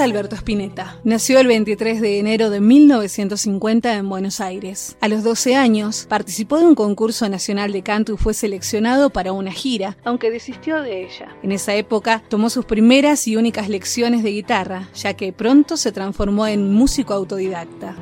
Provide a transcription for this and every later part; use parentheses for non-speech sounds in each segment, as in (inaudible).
Alberto Spinetta nació el 23 de enero de 1950 en Buenos Aires. A los 12 años participó de un concurso nacional de canto y fue seleccionado para una gira, aunque desistió de ella. En esa época tomó sus primeras y únicas lecciones de guitarra, ya que pronto se transformó en músico autodidacta.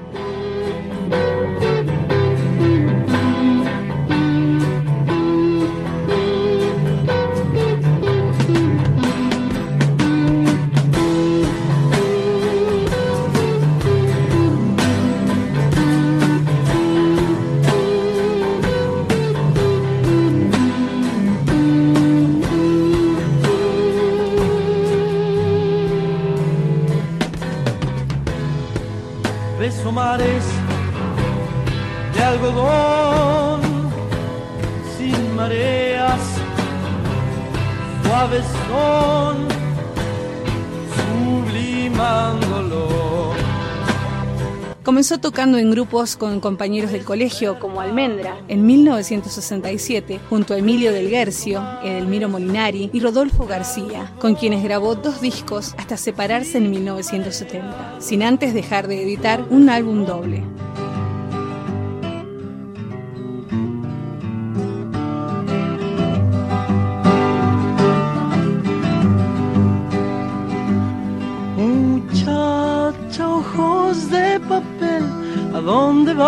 Sublimándolo. Comenzó tocando en grupos con compañeros del colegio como Almendra en 1967 junto a Emilio del Guercio, Edelmiro Molinari y Rodolfo García, con quienes grabó dos discos hasta separarse en 1970, sin antes dejar de editar un álbum doble.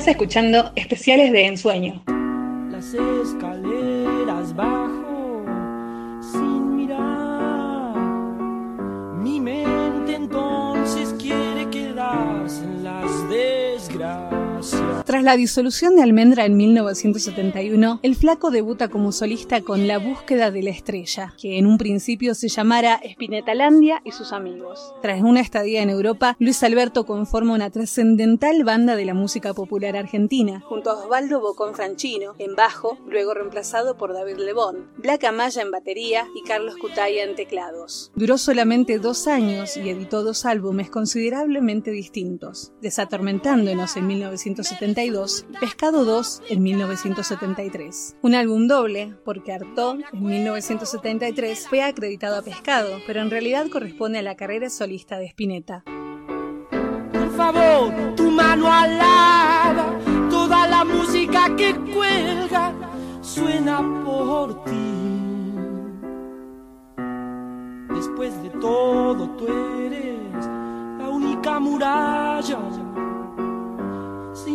Estás escuchando especiales de ensueño. Tras la disolución de Almendra en 1971, el flaco debuta como solista con La búsqueda de la estrella, que en un principio se llamara Spinetalandia y sus amigos. Tras una estadía en Europa, Luis Alberto conforma una trascendental banda de la música popular argentina, junto a Osvaldo Bocón Franchino en bajo, luego reemplazado por David Lebón, Black Amaya en batería y Carlos Cutaya en teclados. Duró solamente dos años y editó dos álbumes considerablemente distintos, Desatormentándonos en 1970 Pescado 2 en 1973. Un álbum doble, porque Artaud en 1973 fue acreditado a Pescado, pero en realidad corresponde a la carrera solista de Spinetta. Por favor, tu mano alada, toda la música que cuelga suena por ti. Después de todo, tú eres la única muralla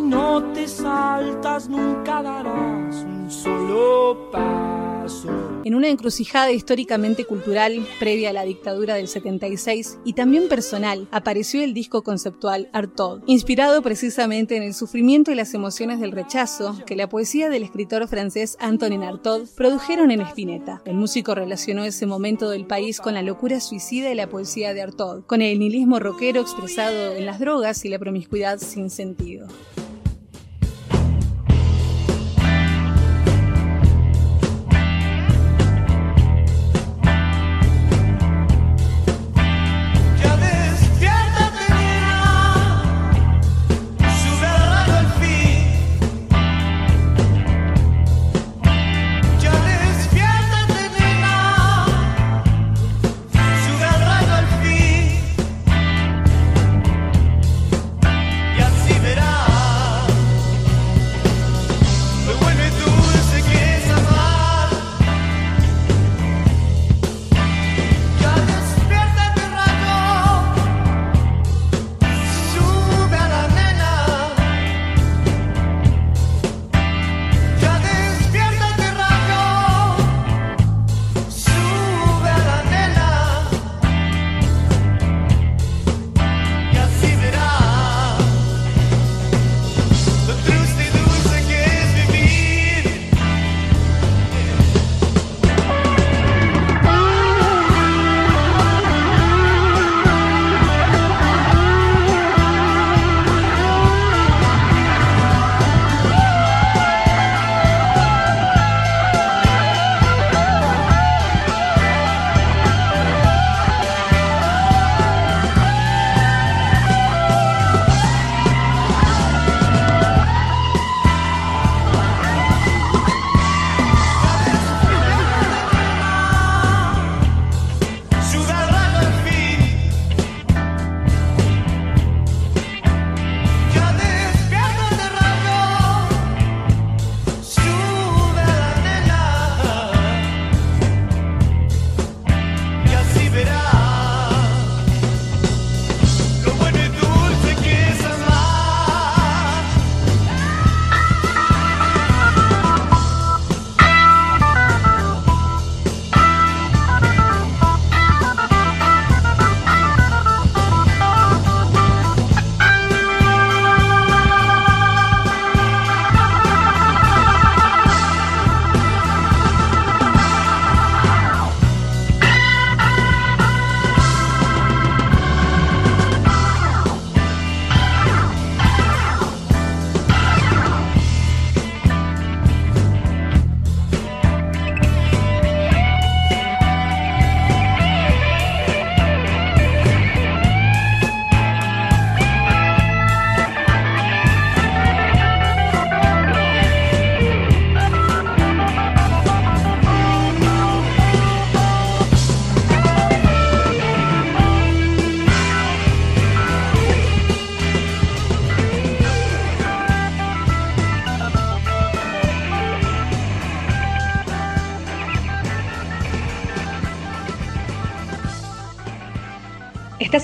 no te saltas, nunca darás un solo paso. En una encrucijada históricamente cultural previa a la dictadura del 76 y también personal, apareció el disco conceptual Artaud, inspirado precisamente en el sufrimiento y las emociones del rechazo que la poesía del escritor francés Antonin Artaud produjeron en Spinetta. El músico relacionó ese momento del país con la locura suicida de la poesía de Artaud, con el nihilismo rockero expresado en las drogas y la promiscuidad sin sentido.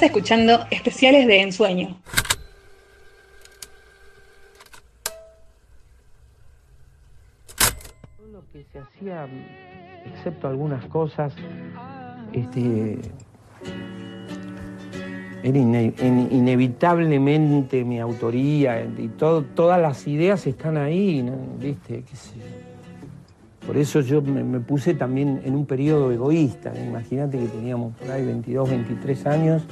Escuchando especiales de Ensueño. Lo que se hacía, excepto algunas cosas, este, era inevitablemente mi autoría y todas las ideas están ahí, ¿viste? Por eso yo me, puse también en un periodo egoísta. Imagínate que teníamos por ahí 22, 23 años,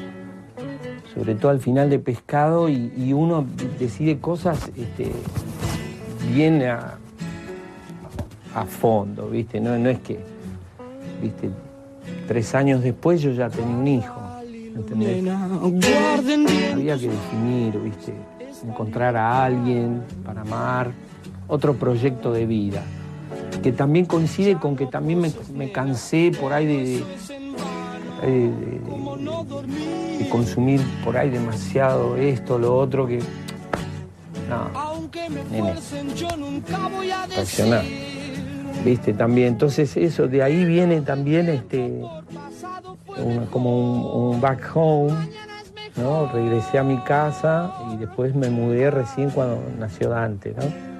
sobre todo al final de pescado, y, uno decide cosas este, bien a, fondo, ¿viste? No, no es que, ¿viste? Tres años después yo ya tenía un hijo. Había que definir, ¿viste? Encontrar a alguien para amar, otro proyecto de vida, que también coincide con que también me, cansé por ahí de, de, consumir por ahí demasiado esto, lo otro, que... No, nene, ¿Viste? También, entonces eso, de ahí viene también este como un, back home, ¿no? Regresé a mi casa y después me mudé recién cuando nació Dante, ¿no?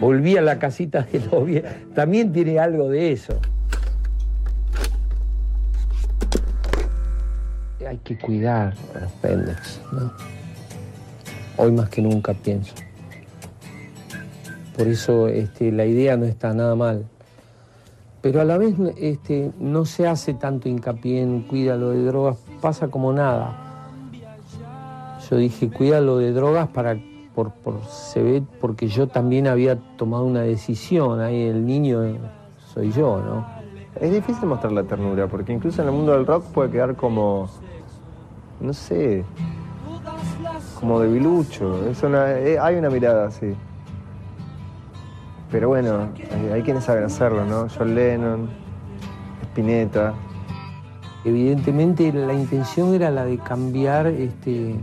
volví a la casita de novia, también tiene algo de eso. Hay que cuidar a los pendejos, ¿no? Hoy más que nunca pienso. Por eso este, la idea no está nada mal pero a la vez este, no se hace tanto hincapié en cuídalo de drogas, pasa como nada. Yo dije, cuídalo de drogas para, por, se ve, porque yo también había tomado una decisión, ahí el niño soy yo, ¿no? Es difícil mostrar la ternura, porque incluso en el mundo del rock puede quedar como, no sé, como debilucho. Eh, hay una mirada así. Pero bueno, hay, quienes saben hacerlo, ¿no? John Lennon, Spinetta. Evidentemente la intención era la de cambiar, este,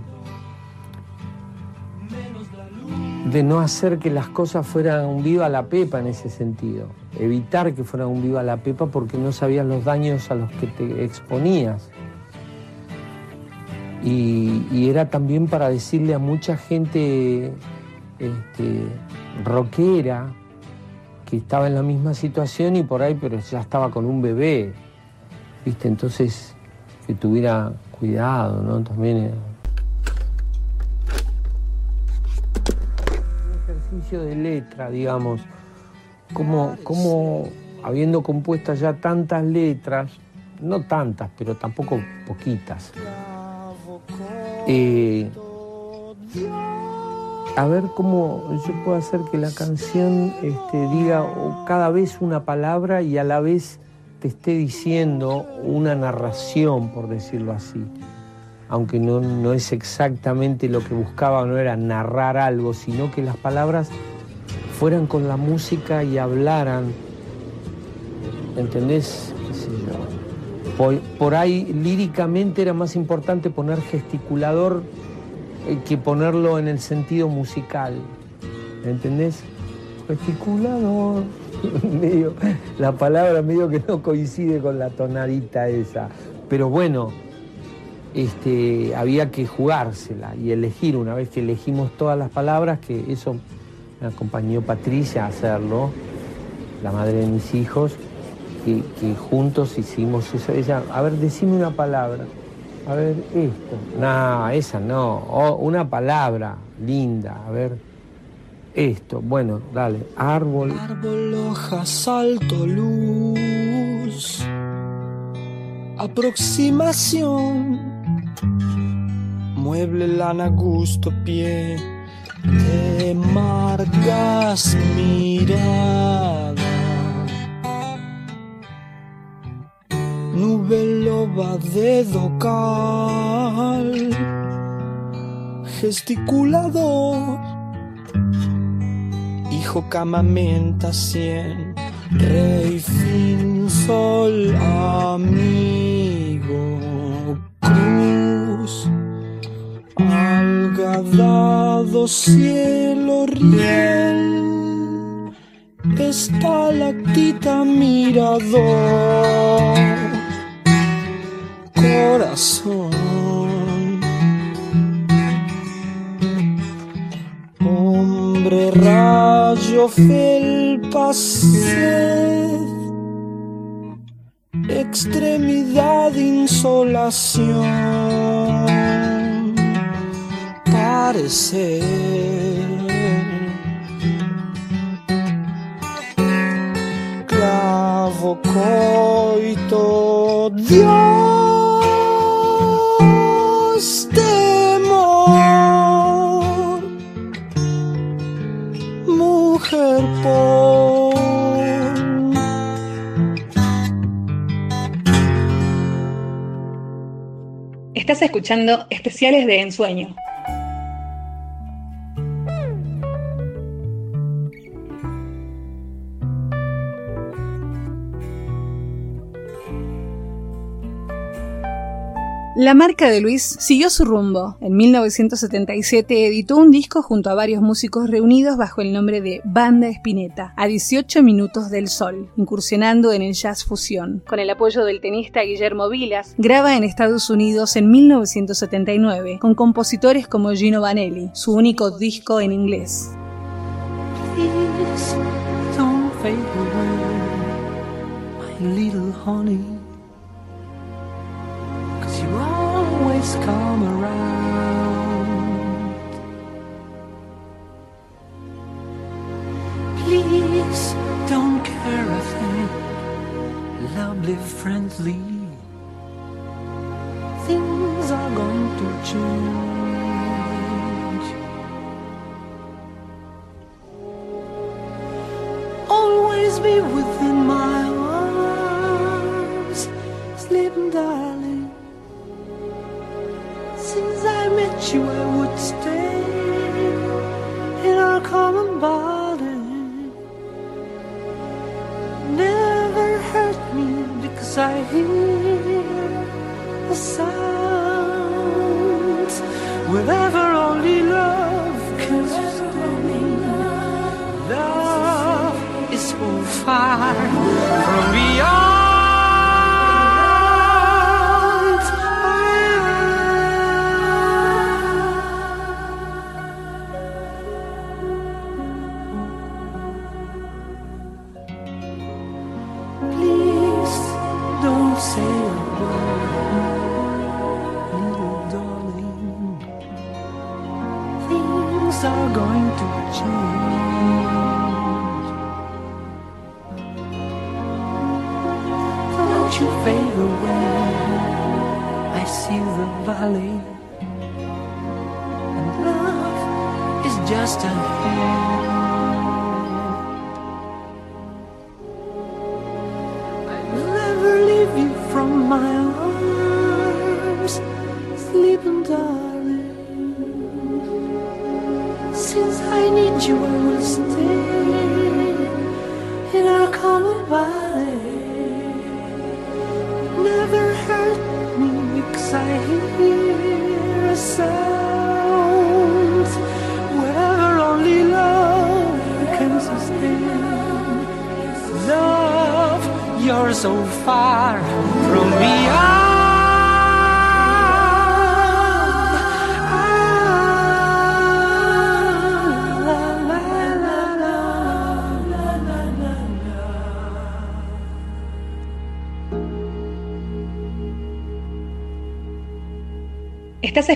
de no hacer que las cosas fueran un viva la pepa en ese sentido, evitar que fueran un viva la pepa porque no sabías los daños a los que te exponías. Y, era también para decirle a mucha gente este, rockera, que estaba en la misma situación y por ahí, pero ya estaba con un bebé, ¿viste? Entonces, que tuviera cuidado, ¿no? También. Un ejercicio de letra, digamos. Como, como habiendo compuesto ya tantas letras, no tantas, pero tampoco poquitas. A ver cómo yo puedo hacer que la canción este, diga cada vez una palabra y a la vez te esté diciendo una narración, por decirlo así. Aunque no, no es exactamente lo que buscaba, no era narrar algo, sino que las palabras fueran con la música y hablaran. ¿Entendés? Por, ahí líricamente era más importante poner gesticulador hay que ponerlo en el sentido musical. ¿Entendés? Gesticulador. (laughs) medio, la palabra medio que no coincide con la tonadita esa. Pero bueno, este, había que jugársela y elegir, una vez que elegimos todas las palabras, que eso me acompañó Patricia a hacerlo, la madre de mis hijos, que, juntos hicimos eso. Ella, a ver, decime una palabra. A ver, esto. No, esa no. una palabra linda. A ver. Esto. Bueno, dale. Árbol. Árbol, hoja, salto, luz. Aproximación. Mueble, lana, gusto, pie. Te marcas mirada nube loba de docal, gesticulador, hijo camamenta cien, rey fin sol amigo, cruz, algadado cielo riel estalactita mirador corazón. Hombre rayo felpa extremidad, insolación. Parecer clavo coito, Dios Estás escuchando especiales de Ensueño. La marca de Luis siguió su rumbo. En 1977 editó un disco junto a varios músicos reunidos bajo el nombre de Banda Espineta, a 18 minutos del sol, incursionando en el jazz fusión. Con el apoyo del tenista Guillermo Vilas, graba en Estados Unidos en 1979, con compositores como Gino Vanelli, su único disco en inglés. Always come around. Please don't care a thing, lovely, friendly. Things are going to change. Always be within my arms, sleeping darling. Since I would stay in our common body. Never hurt me because I hear the sounds. Wherever only love can sustain. Love is so far from beyond.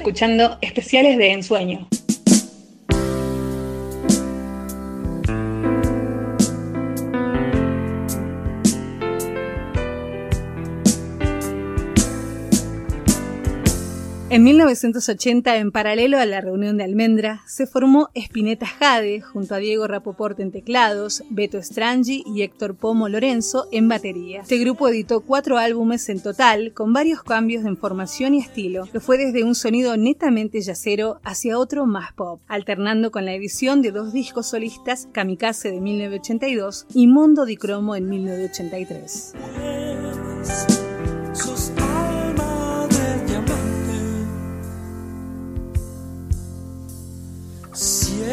Escuchando especiales de Ensueño. En 1980, en paralelo a la reunión de Almendra, se formó Spinetta Jade junto a Diego Rapoport en teclados, Beto Strangi y Héctor Pomo Lorenzo en batería. Este grupo editó cuatro álbumes en total, con varios cambios en formación y estilo, que fue desde un sonido netamente yacero hacia otro más pop, alternando con la edición de dos discos solistas, Kamikaze de 1982 y Mondo di Cromo en 1983.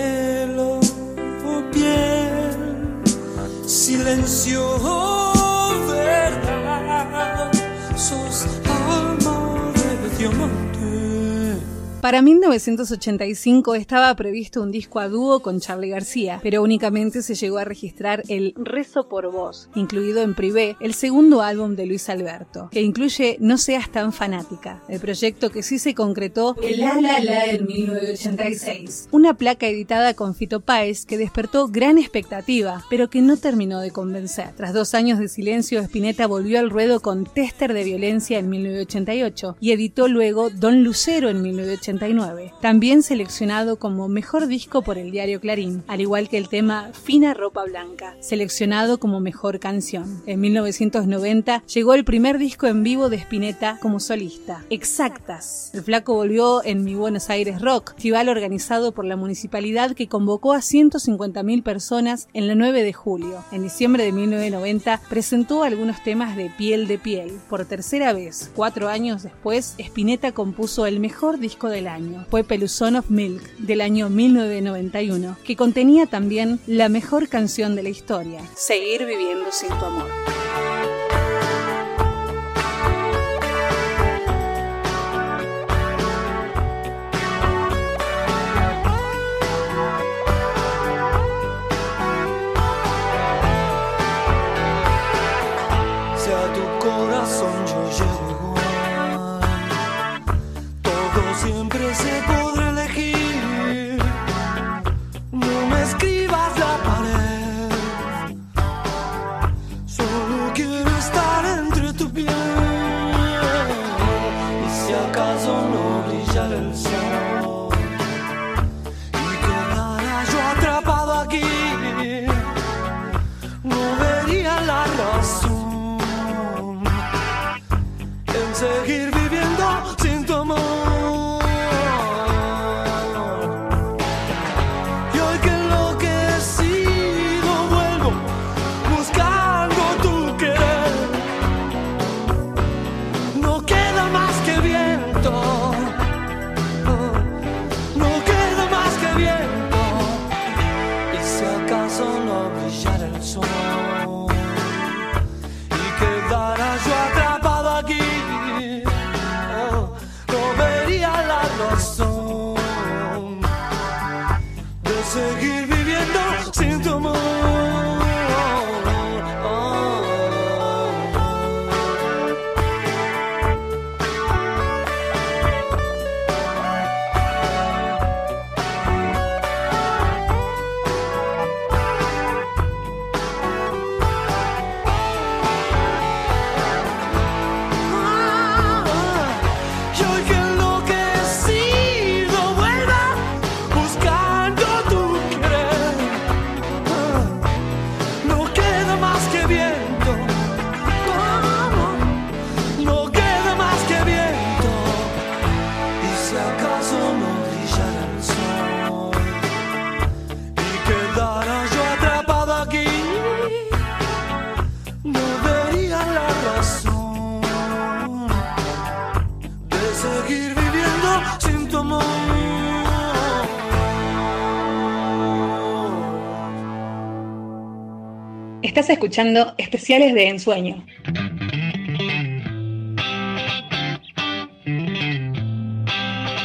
Cielo o piel, silencio o verdad. Sos alma de diamante, Para 1985 estaba previsto un disco a dúo con Charlie García, pero únicamente se llegó a registrar el Rezo por Voz, incluido en Privé, el segundo álbum de Luis Alberto, que incluye No seas tan fanática, el proyecto que sí se concretó el La La La en 1986, una placa editada con Fito Páez que despertó gran expectativa, pero que no terminó de convencer. Tras dos años de silencio, Spinetta volvió al ruedo con Tester de Violencia en 1988 y editó luego Don Lucero en 1989, también seleccionado como mejor disco por el diario Clarín, al igual que el tema Fina Ropa Blanca, seleccionado como mejor canción. En 1990 llegó el primer disco en vivo de Spinetta como solista, Exactas. El flaco volvió en Mi Buenos Aires Rock, festival organizado por la municipalidad que convocó a 150.000 personas en el 9 de julio. En diciembre de 1990 presentó algunos temas de Piel de Piel. Por tercera vez, cuatro años después, Spinetta compuso el mejor disco del año. Fue Peluzón of Milk del año 1991, que contenía también la mejor canción de la historia, Seguir viviendo sin tu amor. Escuchando especiales de ensueño.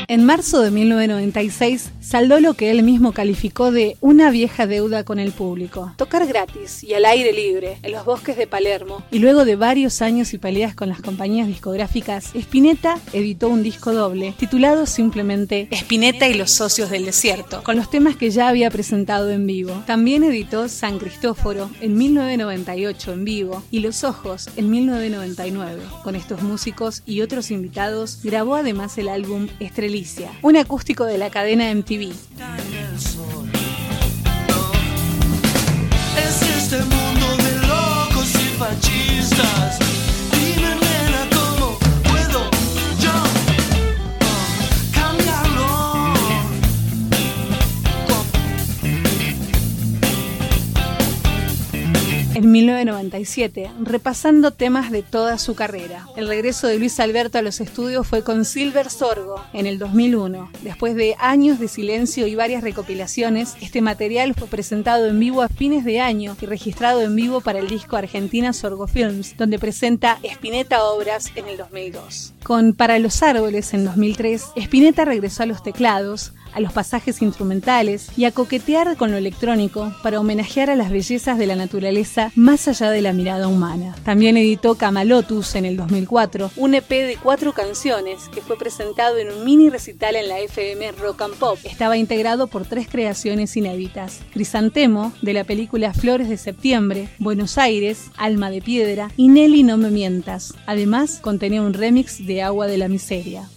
En marzo de 1996 saldó lo que él mismo calificó de una vieja deuda con el público. Tocar gratis y al aire libre, en los bosques de Palermo, y luego de varios años y peleas con las compañías discográficas, Spinetta editó un disco doble titulado simplemente Spinetta y los socios del desierto, con los temas que ya había presentado en vivo. También editó San Cristóforo en 1998 en vivo y Los Ojos en 1999. Con estos músicos y otros invitados grabó además el álbum Estrelicia, un acústico de la cadena MTV es En 1997, repasando temas de toda su carrera. El regreso de Luis Alberto a los estudios fue con Silver Sorgo en el 2001. Después de años de silencio y varias recopilaciones, este material fue presentado en vivo a fines de año y registrado en vivo para el disco Argentina Sorgo Films, donde presenta Spinetta Obras en el 2002. Con Para los Árboles en 2003, Spinetta regresó a los teclados, a los pasajes instrumentales y a coquetear con lo electrónico para homenajear a las bellezas de la naturaleza más allá de la mirada humana. También editó Camalotus en el 2004, un EP de cuatro canciones que fue presentado en un mini recital en la FM Rock and Pop. Estaba integrado por tres creaciones inéditas: Crisantemo, de la película Flores de Septiembre, Buenos Aires, Alma de Piedra y Nelly No Me Mientas. Además, contenía un remix de Agua de la Miseria.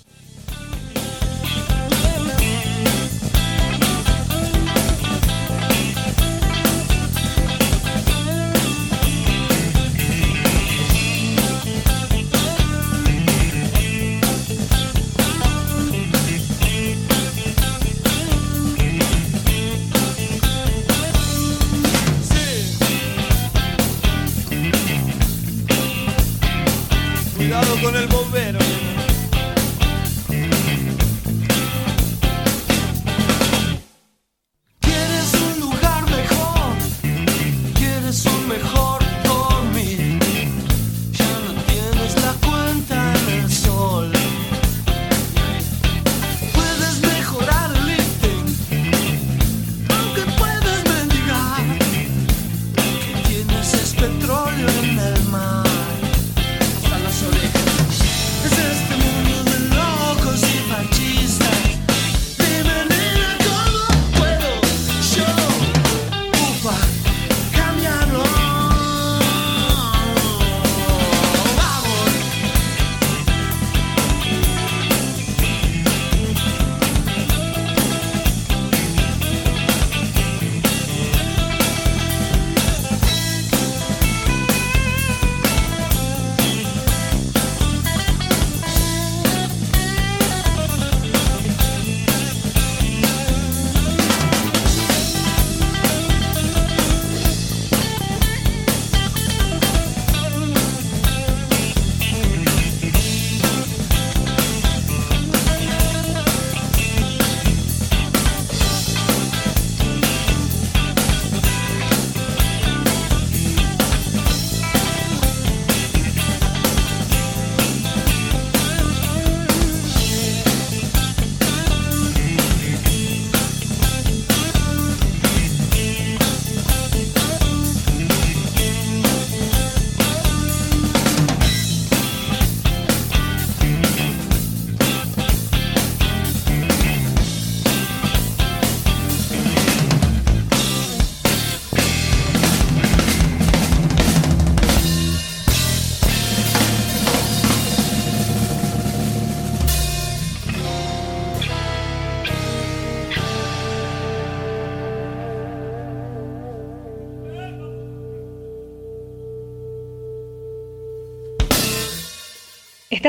Con el bombero.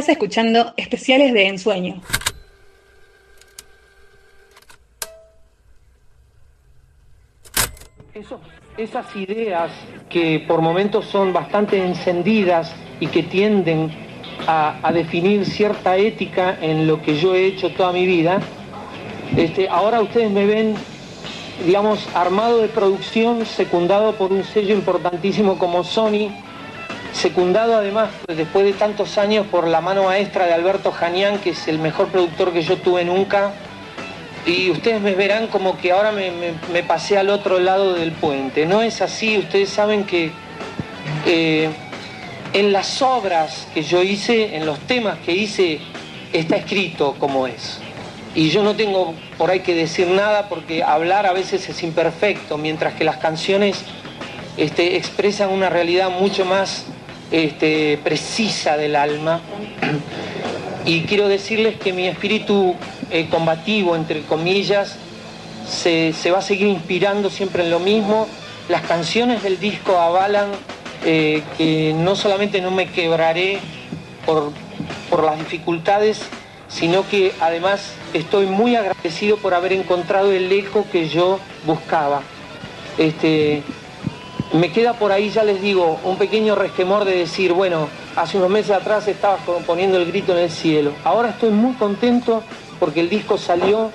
Estás escuchando especiales de Ensueño. Esas ideas que por momentos son bastante encendidas y que tienden a, a definir cierta ética en lo que yo he hecho toda mi vida, este, ahora ustedes me ven, digamos, armado de producción, secundado por un sello importantísimo como Sony, secundado además después de tantos años por la mano maestra de Alberto Janián, que es el mejor productor que yo tuve nunca. Y ustedes me verán como que ahora me, me- me pasé al otro lado del puente. No es así, ustedes saben que eh, en las obras que yo hice, en los temas que hice, está escrito como es. Y yo no tengo por ahí que decir nada porque hablar a veces es imperfecto, mientras que las canciones este, expresan una realidad mucho más este, precisa del alma. Y quiero decirles que mi espíritu eh, combativo, entre comillas, se, se va a seguir inspirando siempre en lo mismo. Las canciones del disco avalan eh, que no solamente no me quebraré por, por las dificultades, sino que además estoy muy agradecido por haber encontrado el eco que yo buscaba. Este, me queda por ahí, ya les digo, un pequeño resquemor de decir, bueno, hace unos meses atrás estaba poniendo el grito en el cielo. Ahora estoy muy contento porque el disco salió,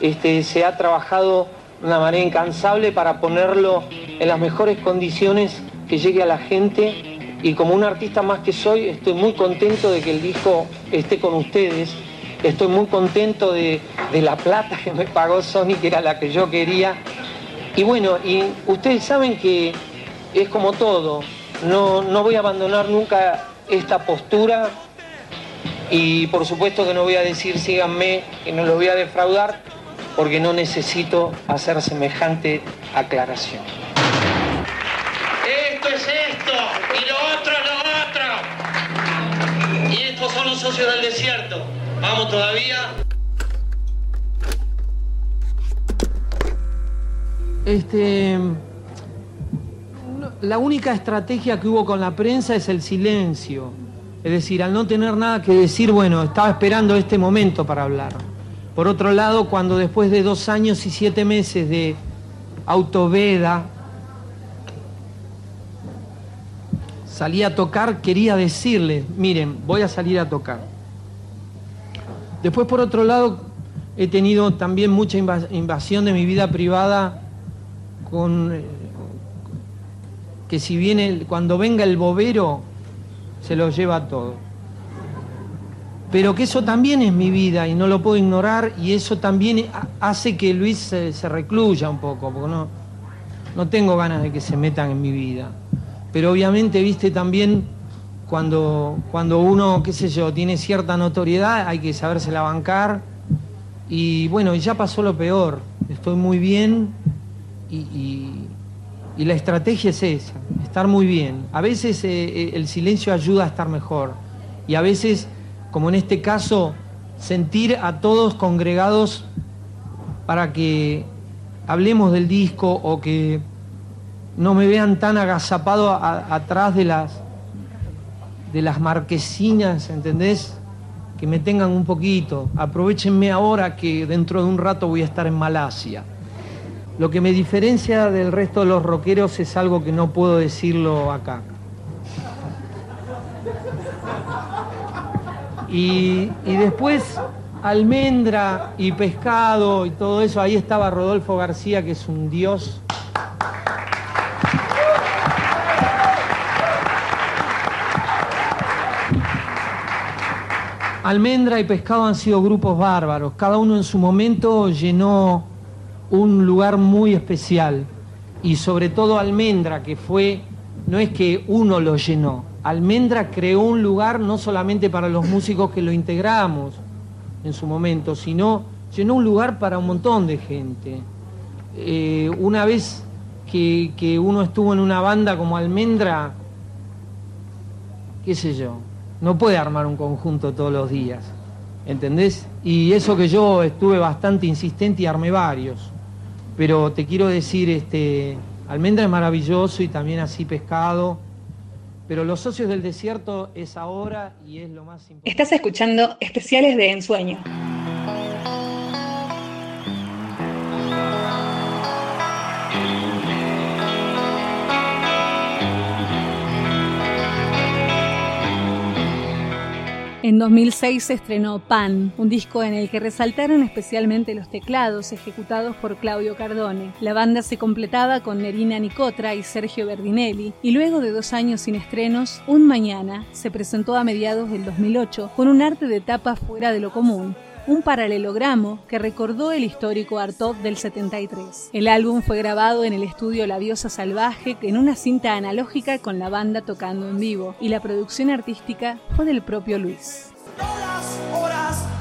este, se ha trabajado de una manera incansable para ponerlo en las mejores condiciones que llegue a la gente y como un artista más que soy, estoy muy contento de que el disco esté con ustedes. Estoy muy contento de, de la plata que me pagó Sony, que era la que yo quería. Y bueno, y ustedes saben que es como todo, no, no voy a abandonar nunca esta postura y por supuesto que no voy a decir síganme, que no los voy a defraudar, porque no necesito hacer semejante aclaración. Esto es esto, y lo otro es lo otro. Y estos son los socios del desierto. Vamos todavía. Este, la única estrategia que hubo con la prensa es el silencio. Es decir, al no tener nada que decir, bueno, estaba esperando este momento para hablar. Por otro lado, cuando después de dos años y siete meses de autoveda salí a tocar, quería decirles, miren, voy a salir a tocar. Después, por otro lado, he tenido también mucha invas- invasión de mi vida privada con eh, que si viene cuando venga el bobero se lo lleva todo. Pero que eso también es mi vida y no lo puedo ignorar y eso también ha- hace que Luis se, recluya un poco, porque no, no tengo ganas de que se metan en mi vida. Pero obviamente, viste, también cuando, cuando uno, qué sé yo, tiene cierta notoriedad, hay que sabérsela bancar. Y bueno, ya pasó lo peor. Estoy muy bien y- y la estrategia es esa, estar muy bien. A veces eh, eh, el silencio ayuda a estar mejor. Y a veces, como en este caso, sentir a todos congregados para que hablemos del disco o que no me vean tan agazapado atrás de las, de las marquesinas, ¿entendés? Que me tengan un poquito. Aprovechenme ahora que dentro de un rato voy a estar en Malasia. Lo que me diferencia del resto de los rockeros es algo que no puedo decirlo acá. Y, y después almendra y pescado y todo eso, ahí estaba Rodolfo García, que es un dios. Almendra y pescado han sido grupos bárbaros. Cada uno en su momento llenó un lugar muy especial. Y sobre todo Almendra, que fue, no es que uno lo llenó. Almendra creó un lugar no solamente para los músicos que lo integramos en su momento, sino llenó un lugar para un montón de gente. Eh, una vez que, que uno estuvo en una banda como Almendra, qué sé yo, no puede armar un conjunto todos los días, ¿entendés? Y eso que yo estuve bastante insistente y armé varios. Pero te quiero decir, este, Almendra es maravilloso y también así pescado. Pero los socios del desierto es ahora y es lo más importante. Estás escuchando especiales de Ensueño. En 2006 se estrenó Pan, un disco en el que resaltaron especialmente los teclados ejecutados por Claudio Cardone. La banda se completaba con Nerina Nicotra y Sergio Berdinelli, y luego de dos años sin estrenos, Un Mañana se presentó a mediados del 2008 con un arte de tapa fuera de lo común, un paralelogramo que recordó el histórico Artov del 73. El álbum fue grabado en el estudio La Diosa Salvaje en una cinta analógica con la banda tocando en vivo y la producción artística fue del propio Luis. Las horas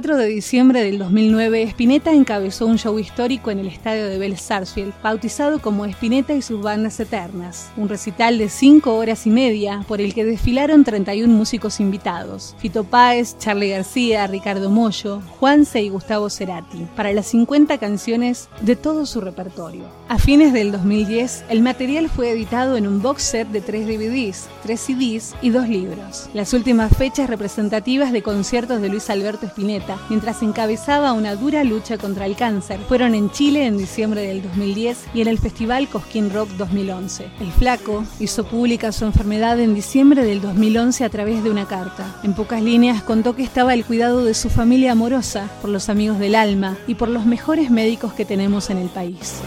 4 de diciembre del 2009, Spinetta encabezó un show histórico en el estadio de Bell Sarsfield, bautizado como Spinetta y sus bandas eternas, un recital de 5 horas y media por el que desfilaron 31 músicos invitados, Fito Páez, Charlie García, Ricardo Mollo, Juanse y Gustavo Cerati, para las 50 canciones de todo su repertorio. A fines del 2010, el material fue editado en un box set de 3 DVDs, 3 CDs y 2 libros. Las últimas fechas representativas de conciertos de Luis Alberto Spinetta mientras encabezaba una dura lucha contra el cáncer. Fueron en Chile en diciembre del 2010 y en el Festival Cosquín Rock 2011. El flaco hizo pública su enfermedad en diciembre del 2011 a través de una carta. En pocas líneas contó que estaba el cuidado de su familia amorosa, por los amigos del alma y por los mejores médicos que tenemos en el país.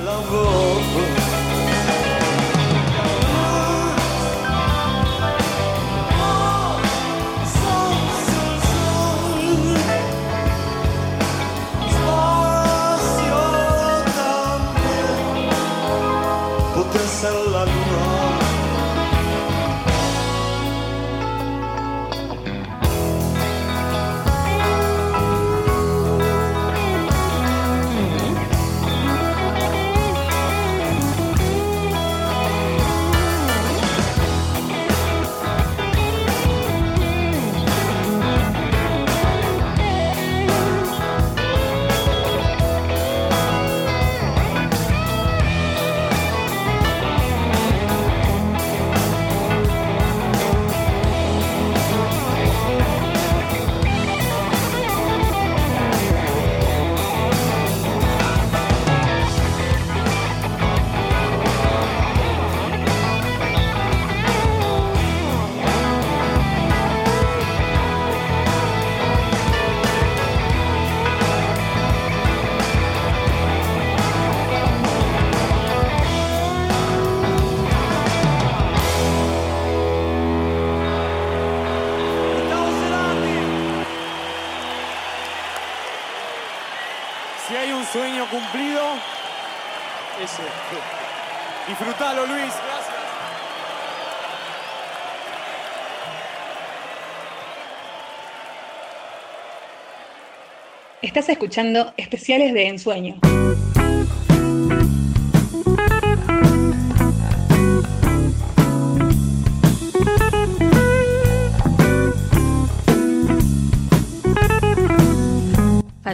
Estás escuchando especiales de Ensueño.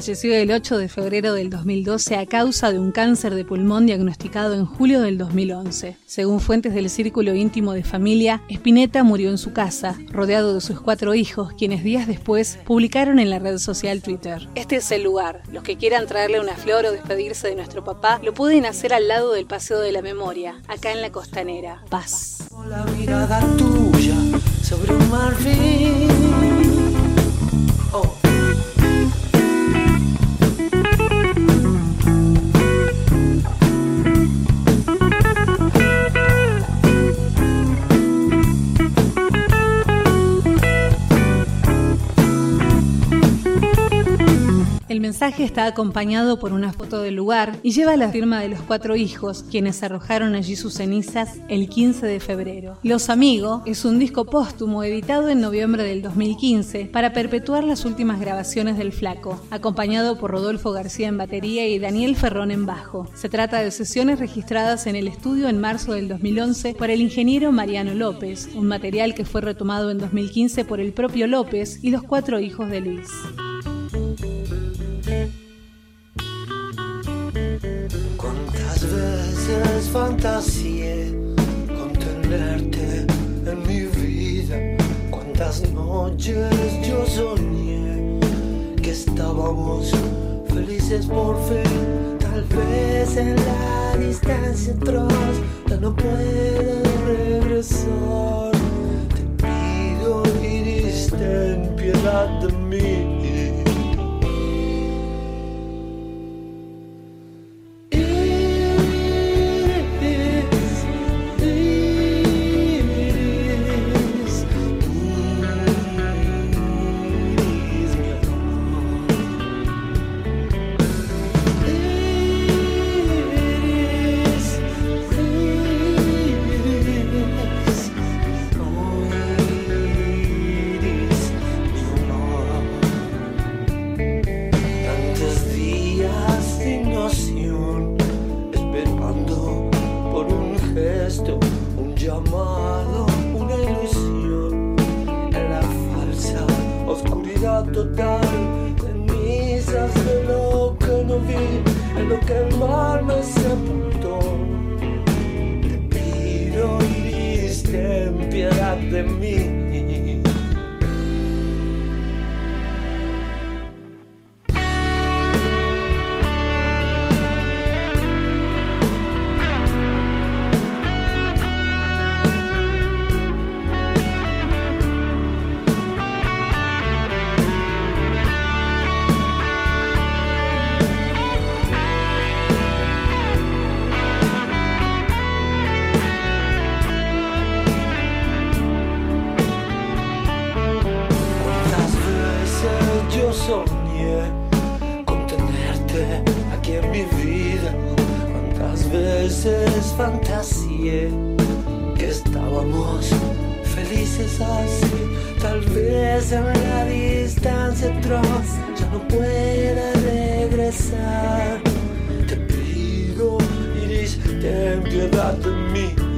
Falleció el 8 de febrero del 2012 a causa de un cáncer de pulmón diagnosticado en julio del 2011. Según fuentes del círculo íntimo de familia, Spinetta murió en su casa, rodeado de sus cuatro hijos, quienes días después publicaron en la red social Twitter. Este es el lugar. Los que quieran traerle una flor o despedirse de nuestro papá lo pueden hacer al lado del Paseo de la Memoria, acá en la costanera. Paz. La mirada tuya sobre un marfil. Oh. Mensaje está acompañado por una foto del lugar y lleva la firma de los cuatro hijos, quienes arrojaron allí sus cenizas el 15 de febrero. Los Amigos es un disco póstumo editado en noviembre del 2015 para perpetuar las últimas grabaciones del Flaco, acompañado por Rodolfo García en batería y Daniel Ferrón en bajo. Se trata de sesiones registradas en el estudio en marzo del 2011 por el ingeniero Mariano López, un material que fue retomado en 2015 por el propio López y los cuatro hijos de Luis. Cuántas veces fantaseé con tenerte en mi vida. Cuántas noches yo soñé que estábamos felices por fin. Tal vez en la distancia atrás ya no puedo regresar. Te pido iris, ten piedad de mí. Iris, ten piedad de mí.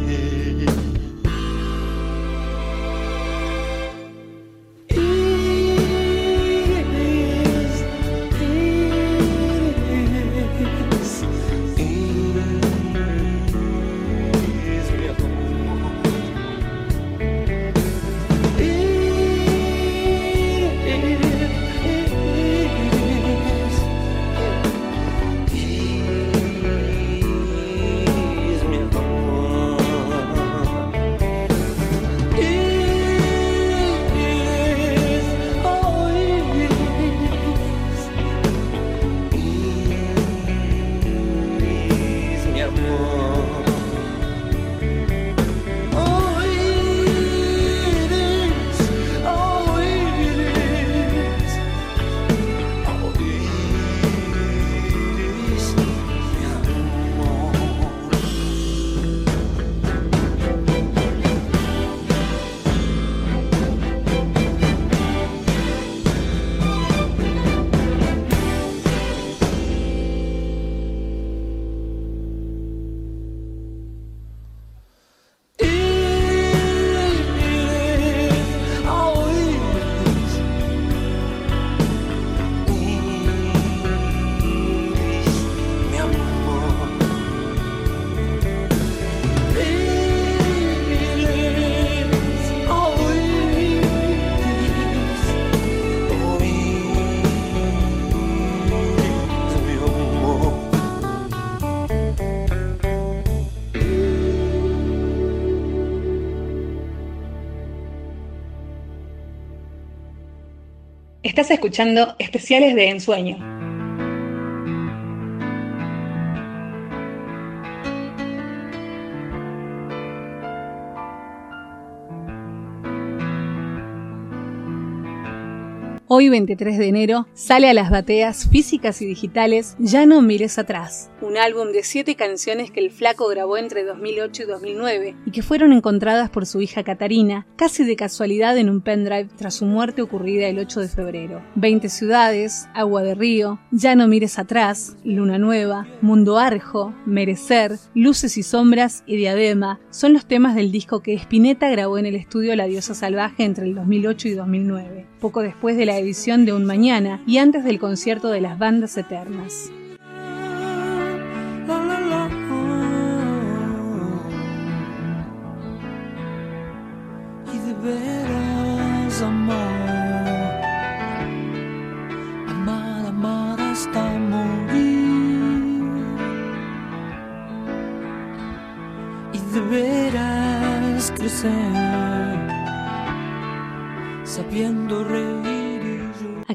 Estás escuchando especiales de Ensueño. Hoy, 23 de enero, sale a las bateas físicas y digitales Ya no mires atrás, un álbum de siete canciones que el flaco grabó entre 2008 y 2009 y que fueron encontradas por su hija Catarina, casi de casualidad en un pendrive tras su muerte ocurrida el 8 de febrero. 20 ciudades, Agua de Río, Ya no mires atrás, Luna Nueva, Mundo Arjo, Merecer, Luces y Sombras y Diadema son los temas del disco que Spinetta grabó en el estudio La Diosa Salvaje entre el 2008 y 2009, poco después de la edición de Un Mañana y antes del concierto de las bandas eternas.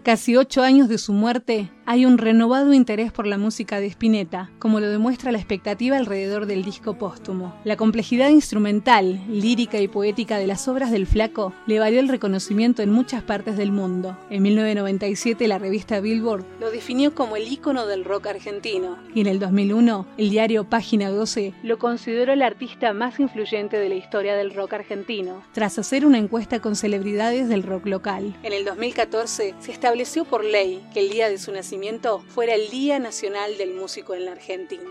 Casi ocho años de su muerte, hay un renovado interés por la música de Spinetta, como lo demuestra la expectativa alrededor del disco póstumo. La complejidad instrumental, lírica y poética de las obras del flaco le valió el reconocimiento en muchas partes del mundo. En 1997 la revista Billboard lo definió como el ícono del rock argentino, y en el 2001 el diario Página 12 lo consideró el artista más influyente de la historia del rock argentino, tras hacer una encuesta con celebridades del rock local. En el 2014 se estableció por ley que el día de su nacimiento fuera el Día Nacional del Músico en la Argentina.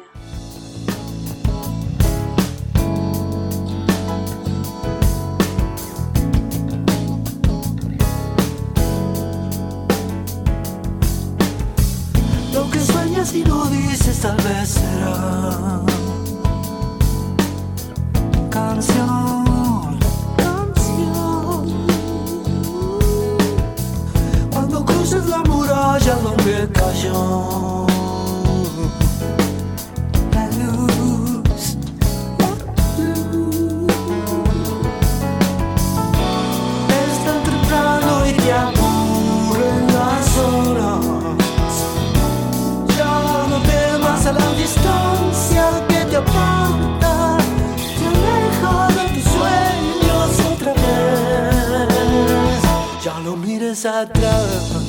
Lo que sueñas y no dices tal vez será canción. Muralla donde cayó la luz, la luz. Es tan temprano y te aburren las horas. Ya no temas a la distancia que te aparta, te aleja de tus sueños otra vez. Ya no mires atrás.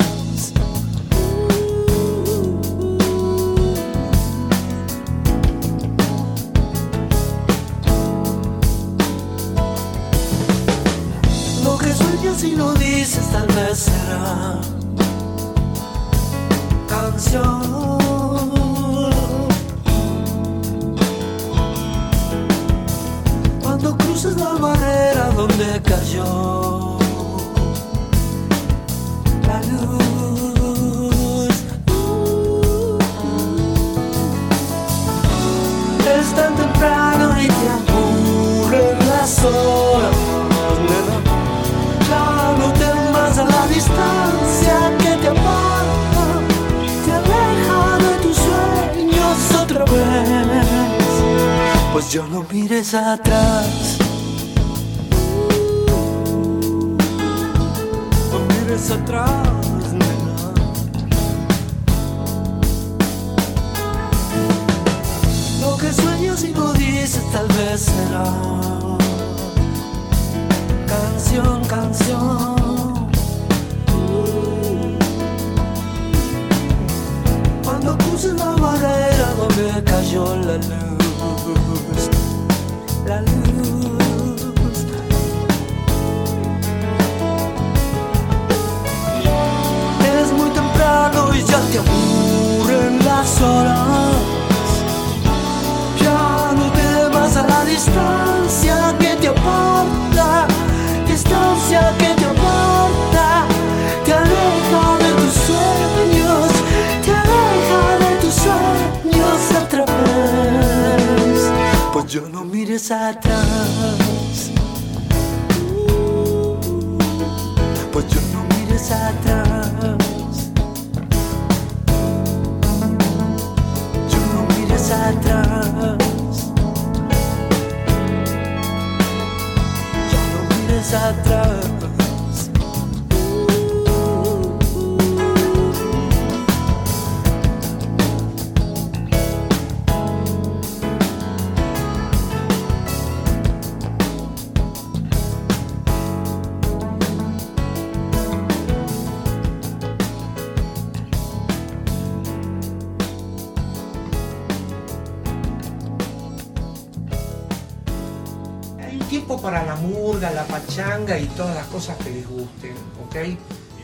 Y no dices tal vez será canción. Cuando cruces la barrera donde cayó Pues ya no mires atrás. No mires atrás, nena. Lo que sueñas y no dices tal vez será canción, canción. Cuando cruces la barrera donde cayó la luz, la luz. Es muy temprano y ya te aburren las horas. Ya no temas a la distancia que te aparta, distancia que Pues yo no mires atrás. Pues yo no mires atrás. Yo no mires atrás. Ya no mires atrás. Pachanga y todas las cosas que les gusten, ¿ok?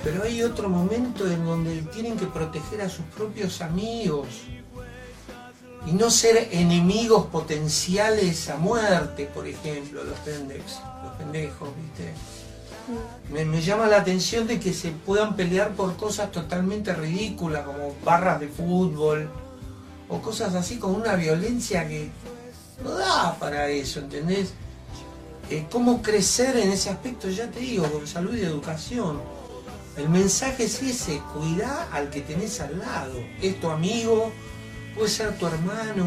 Pero hay otro momento en donde tienen que proteger a sus propios amigos y no ser enemigos potenciales a muerte, por ejemplo, los pendejos, los pendejos, ¿viste? Me, me llama la atención de que se puedan pelear por cosas totalmente ridículas, como barras de fútbol, o cosas así con una violencia que no da para eso, ¿entendés? Eh, cómo crecer en ese aspecto, ya te digo, con salud y educación. El mensaje es ese, cuidá al que tenés al lado. Es tu amigo, puede ser tu hermano,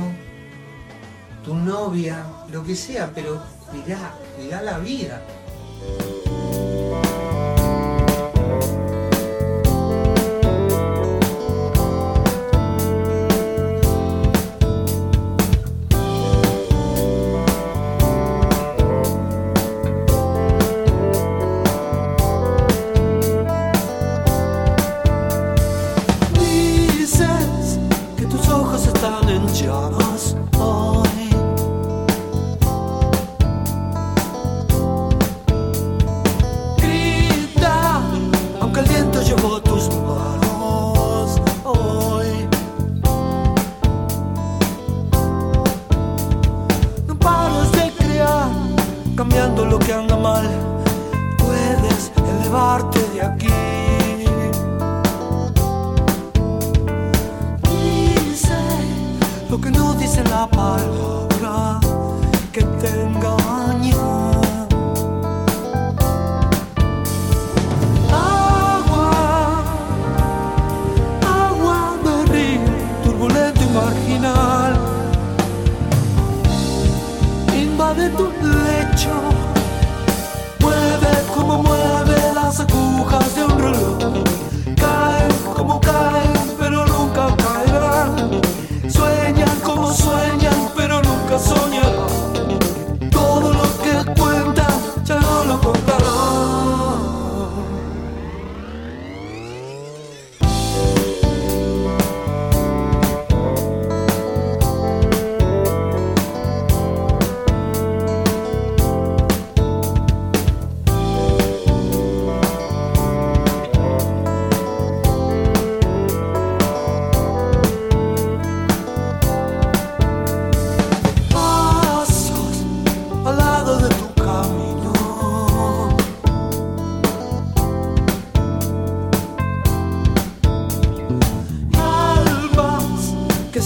tu novia, lo que sea, pero cuidá, cuidá la vida.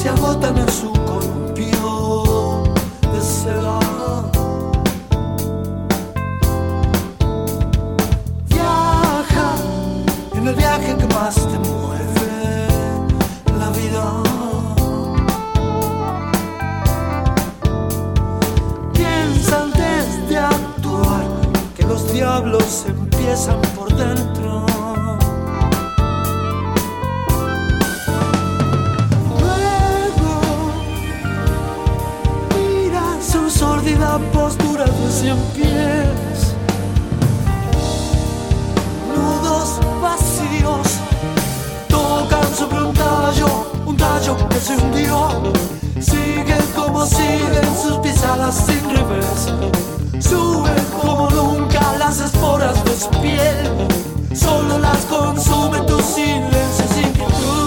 Se agotan en su columpio de seda. Viaja en el viaje que más te mueve la vida. Piensa antes de actuar que los diablos empiezan se hundió. Siguen como siguen sus pisadas sin revés. Suben como nunca las esporas de su piel. Solo las consume tu silencio sin. Dice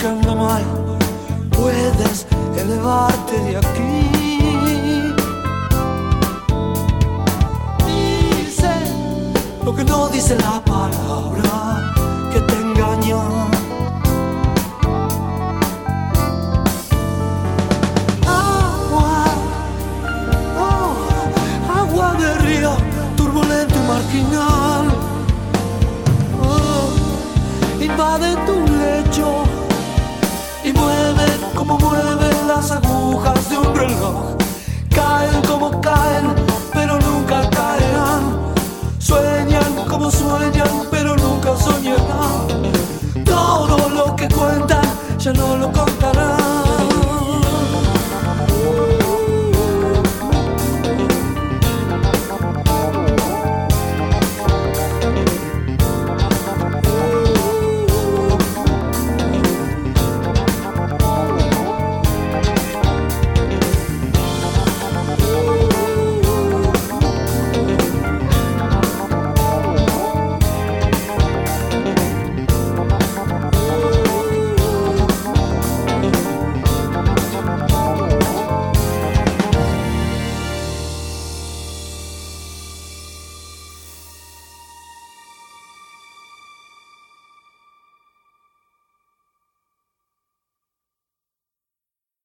que anda mal. Puedes elevarte de aquí. dice lo que no dice la palabra que te engañó. Agua, oh, agua de río, turbulento y marginal. Oh, invade tu lecho como mueven las agujas de un reloj. Caen como caen, pero nunca caerán. Sueñan como sueñan, pero nunca soñarán. Todo lo que cuentan ya no lo contarán.